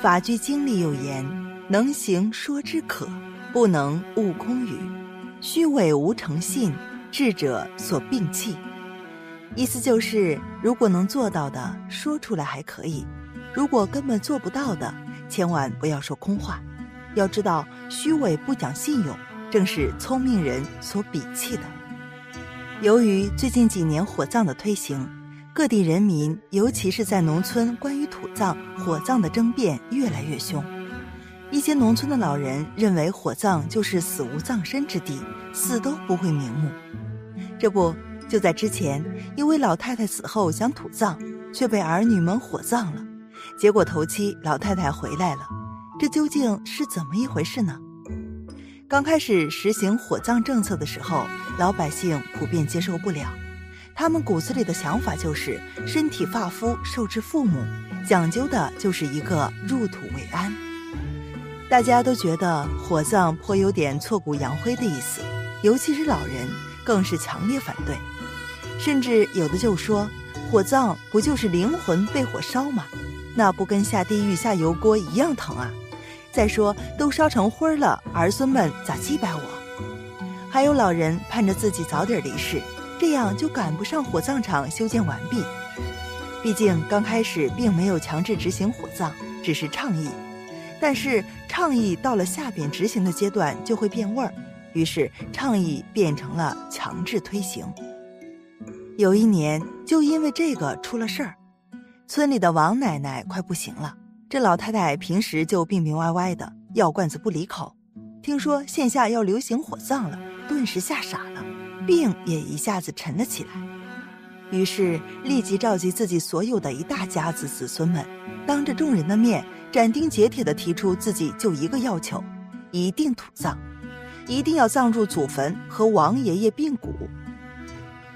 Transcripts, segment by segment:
法句经里有言：“能行说之可，不能悟空语。虚伪无诚信，智者所摒弃。”意思就是，如果能做到的，说出来还可以；如果根本做不到的，千万不要说空话。要知道，虚伪不讲信用，正是聪明人所鄙弃的。由于最近几年火葬的推行，各地人民，尤其是在农村，关于土葬、火葬的争辩越来越凶。一些农村的老人认为，火葬就是死无葬身之地，死都不会瞑目。这不，就在之前，一位老太太死后想土葬，却被儿女们火葬了。结果头七老太太回来了，这究竟是怎么一回事呢？刚开始实行火葬政策的时候，老百姓普遍接受不了。他们骨子里的想法就是身体发肤受之父母，讲究的就是一个入土为安。大家都觉得火葬颇有点挫骨扬灰的意思，尤其是老人更是强烈反对，甚至有的就说火葬不就是灵魂被火烧吗？那不跟下地狱下油锅一样疼啊？再说都烧成灰了，儿孙们咋祭拜我？还有老人盼着自己早点离世。这样就赶不上火葬场修建完毕。毕竟刚开始并没有强制执行火葬，只是倡议。但是倡议到了下边执行的阶段就会变味儿，于是倡议变成了强制推行。有一年就因为这个出了事儿，村里的王奶奶快不行了。这老太太平时就病病歪歪的，药罐子不离口。听说线下要流行火葬了，顿时吓傻了。病也一下子沉了起来，于是立即召集自己所有的一大家子子孙们，当着众人的面斩钉截铁地提出自己就一个要求：一定土葬，一定要葬入祖坟和王爷爷并骨。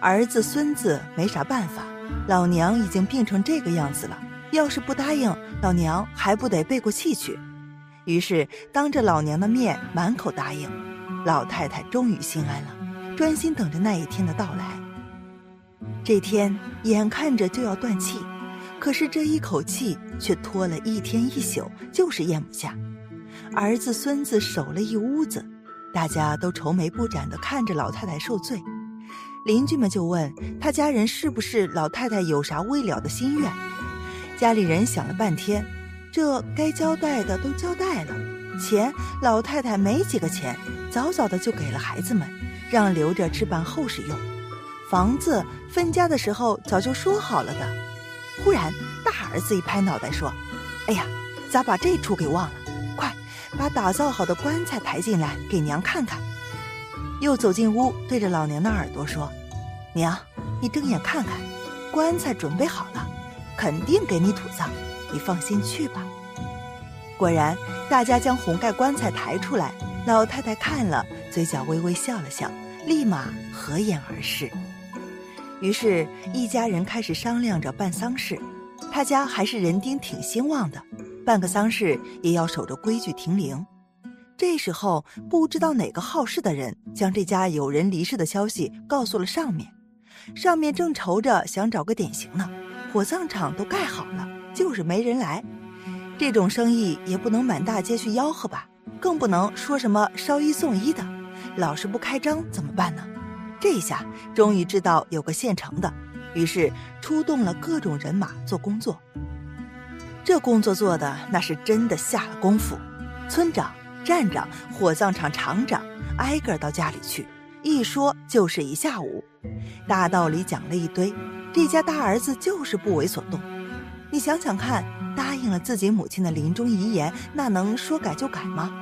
儿子孙子没啥办法，老娘已经病成这个样子了，要是不答应，老娘还不得背过气去？于是当着老娘的面满口答应，老太太终于心安了。专心等着那一天的到来。这天眼看着就要断气，可是这一口气却拖了一天一宿，就是咽不下。儿子孙子守了一屋子，大家都愁眉不展地看着老太太受罪。邻居们就问他家人是不是老太太有啥未了的心愿。家里人想了半天，这该交代的都交代了，钱老太太没几个钱，早早的就给了孩子们。让留着置办后事用，房子分家的时候早就说好了的。忽然，大儿子一拍脑袋说：“哎呀，咋把这出给忘了？快把打造好的棺材抬进来，给娘看看。”又走进屋，对着老娘的耳朵说：“娘，你睁眼看看，棺材准备好了，肯定给你土葬，你放心去吧。”果然，大家将红盖棺材抬出来，老太太看了，嘴角微微笑了笑。立马合眼而视，于是，一家人开始商量着办丧事。他家还是人丁挺兴旺的，办个丧事也要守着规矩停灵。这时候，不知道哪个好事的人将这家有人离世的消息告诉了上面，上面正愁着想找个典型呢。火葬场都盖好了，就是没人来。这种生意也不能满大街去吆喝吧，更不能说什么烧一送一的。老是不开张怎么办呢？这下终于知道有个现成的，于是出动了各种人马做工作。这工作做的那是真的下了功夫，村长、站长、火葬场厂长挨个到家里去，一说就是一下午，大道理讲了一堆。这家大儿子就是不为所动。你想想看，答应了自己母亲的临终遗言，那能说改就改吗？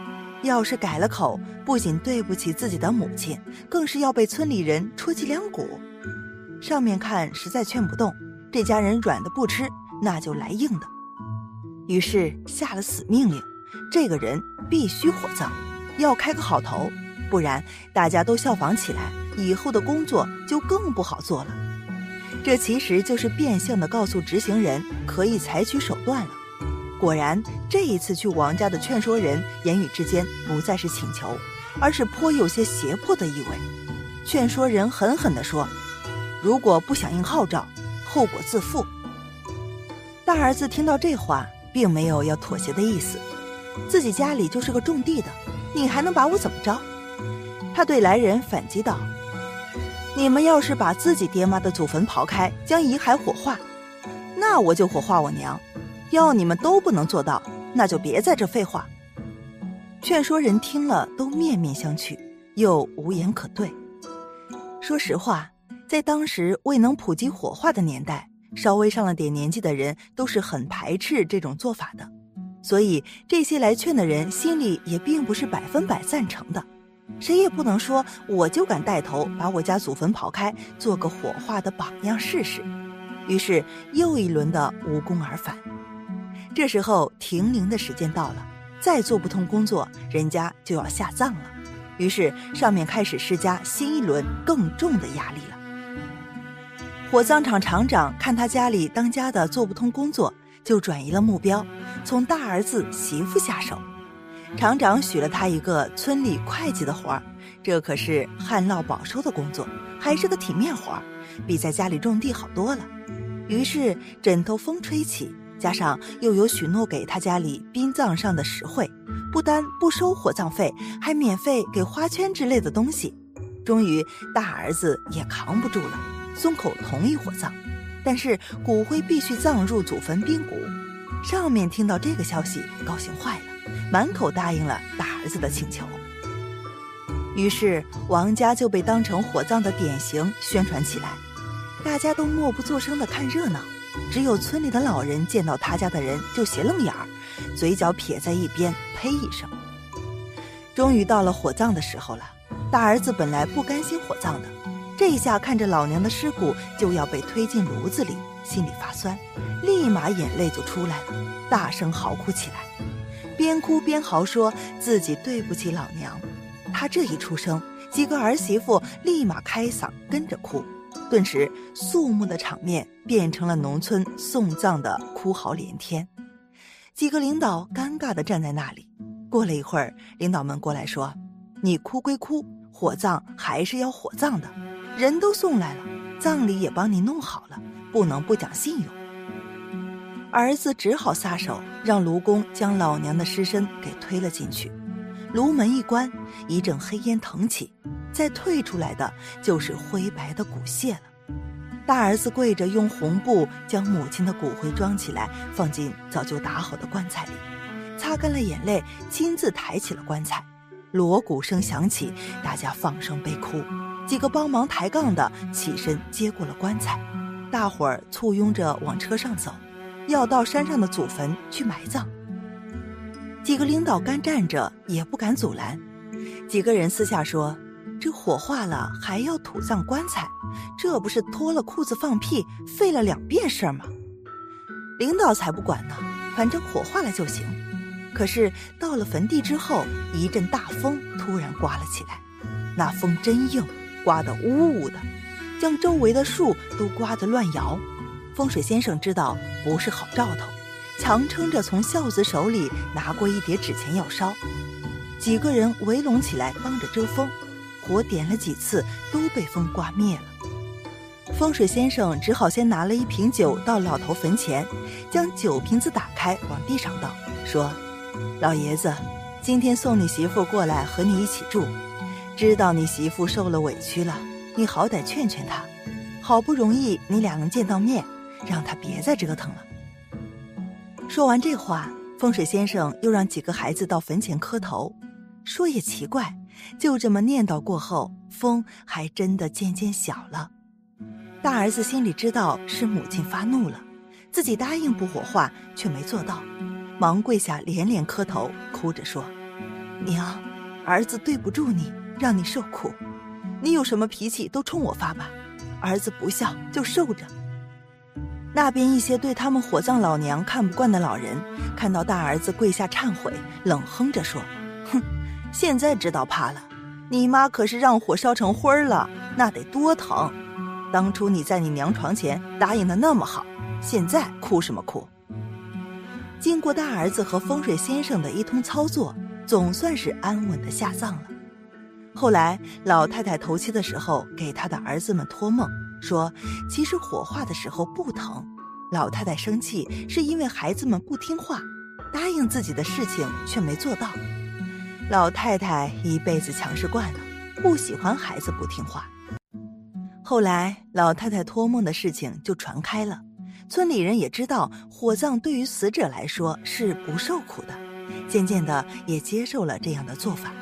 要是改了口，不仅对不起自己的母亲，更是要被村里人戳脊梁骨。上面看实在劝不动，这家人软的不吃，那就来硬的。于是下了死命令，这个人必须火葬，要开个好头，不然大家都效仿起来，以后的工作就更不好做了。这其实就是变相的告诉执行人可以采取手段了。果然，这一次去王家的劝说人言语之间不再是请求，而是颇有些胁迫的意味。劝说人狠狠地说：“如果不响应号召，后果自负。”大儿子听到这话，并没有要妥协的意思。自己家里就是个种地的，你还能把我怎么着？他对来人反击道：“你们要是把自己爹妈的祖坟刨开，将遗骸火化，那我就火化我娘。要你们都不能做到，那就别在这废话。”劝说人听了都面面相觑，又无言可对。说实话，在当时未能普及火化的年代，稍微上了点年纪的人都是很排斥这种做法的，所以这些来劝的人心里也并不是百分百赞成的。谁也不能说我就敢带头把我家祖坟刨开，做个火化的榜样试试。于是又一轮的无功而返。这时候停灵的时间到了。再做不通工作，人家就要下葬了。于是上面开始施加新一轮更重的压力了。火葬场厂长看他家里当家的做不通工作，就转移了目标，从大儿子媳妇下手。厂长许了他一个村里会计的活儿，这可是旱涝保收的工作，还是个体面活儿，比在家里种地好多了。于是枕头风吹起。加上又有许诺给他家里殡葬上的实惠，不单不收火葬费，还免费给花圈之类的东西。终于大儿子也扛不住了，松口同意火葬，但是骨灰必须葬入祖坟冰谷。上面听到这个消息，高兴坏了，满口答应了大儿子的请求。于是王家就被当成火葬的典型宣传起来，大家都默不作声的看热闹。只有村里的老人见到他家的人就斜愣眼儿，嘴角撇在一边，呸一声。终于到了火葬的时候了，大儿子本来不甘心火葬的，这一下看着老娘的尸骨就要被推进炉子里，心里发酸，立马眼泪就出来了，大声嚎哭起来，边哭边嚎说自己对不起老娘。他这一出声，几个儿媳妇立马开嗓跟着哭。顿时，肃穆的场面变成了农村送葬的哭嚎连天。几个领导尴尬地站在那里。过了一会儿，领导们过来说：“你哭归哭，火葬还是要火葬的。人都送来了，葬礼也帮你弄好了，不能不讲信用。”儿子只好撒手，让卢工将老娘的尸身给推了进去。炉门一关，一阵黑烟腾起。再退出来的就是灰白的骨屑了。大儿子跪着，用红布将母亲的骨灰装起来，放进早就打好的棺材里，擦干了眼泪，亲自抬起了棺材。锣鼓声响起，大家放声悲哭。几个帮忙抬杠的起身接过了棺材，大伙儿簇拥着往车上走，要到山上的祖坟去埋葬。几个领导干站着，也不敢阻拦。几个人私下说。这火化了还要土葬棺材，这不是脱了裤子放屁，费了两遍事儿吗？领导才不管呢，反正火化了就行。可是到了坟地之后，一阵大风突然刮了起来，那风真硬，刮得呜呜的，将周围的树都刮得乱摇。风水先生知道不是好兆头，强撑着从孝子手里拿过一叠纸钱要烧，几个人围拢起来帮着遮风。火点了几次，都被风刮灭了。风水先生只好先拿了一瓶酒到老头坟前，将酒瓶子打开，往地上倒，说：“老爷子，今天送你媳妇过来和你一起住，知道你媳妇受了委屈了，你好歹劝劝她。好不容易你俩能见到面，让她别再折腾了。”说完这话，风水先生又让几个孩子到坟前磕头。说也奇怪。就这么念叨过后，风还真的渐渐小了。大儿子心里知道是母亲发怒了，自己答应不火化却没做到，忙跪下连连磕头，哭着说：“娘，儿子对不住你，让你受苦。你有什么脾气都冲我发吧，儿子不孝就受着。”那边一些对他们火葬老娘看不惯的老人，看到大儿子跪下忏悔，冷哼着说：“哼。”现在知道怕了，你妈可是让火烧成灰了，那得多疼！当初你在你娘床前答应的那么好，现在哭什么哭？经过大儿子和风水先生的一通操作，总算是安稳的下葬了。后来老太太头七的时候，给她的儿子们托梦说，其实火化的时候不疼，老太太生气是因为孩子们不听话，答应自己的事情却没做到。老太太一辈子强势惯了，不喜欢孩子不听话。后来，老太太托梦的事情就传开了，村里人也知道火葬对于死者来说是不受苦的，渐渐的也接受了这样的做法。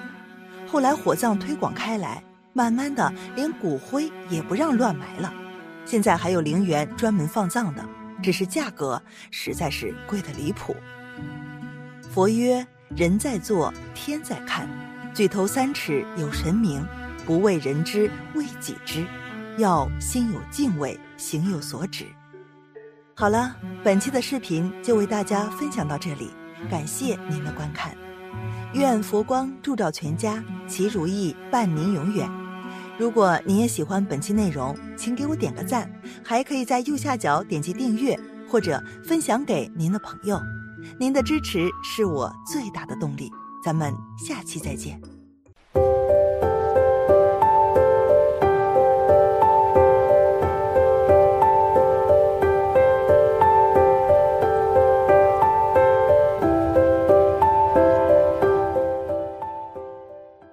后来火葬推广开来，慢慢的连骨灰也不让乱埋了，现在还有陵园专门放葬的。只是价格实在是贵得离谱。佛曰：“人在做，天在看。举头三尺有神明，不为人知，为己知。要心有敬畏，行有所止。”好了，本期的视频就为大家分享到这里，感谢您的观看。愿佛光照照全家，齐如意伴您永远。如果您也喜欢本期内容，请给我点个赞，还可以在右下角点击订阅或者分享给您的朋友。您的支持是我最大的动力。咱们下期再见。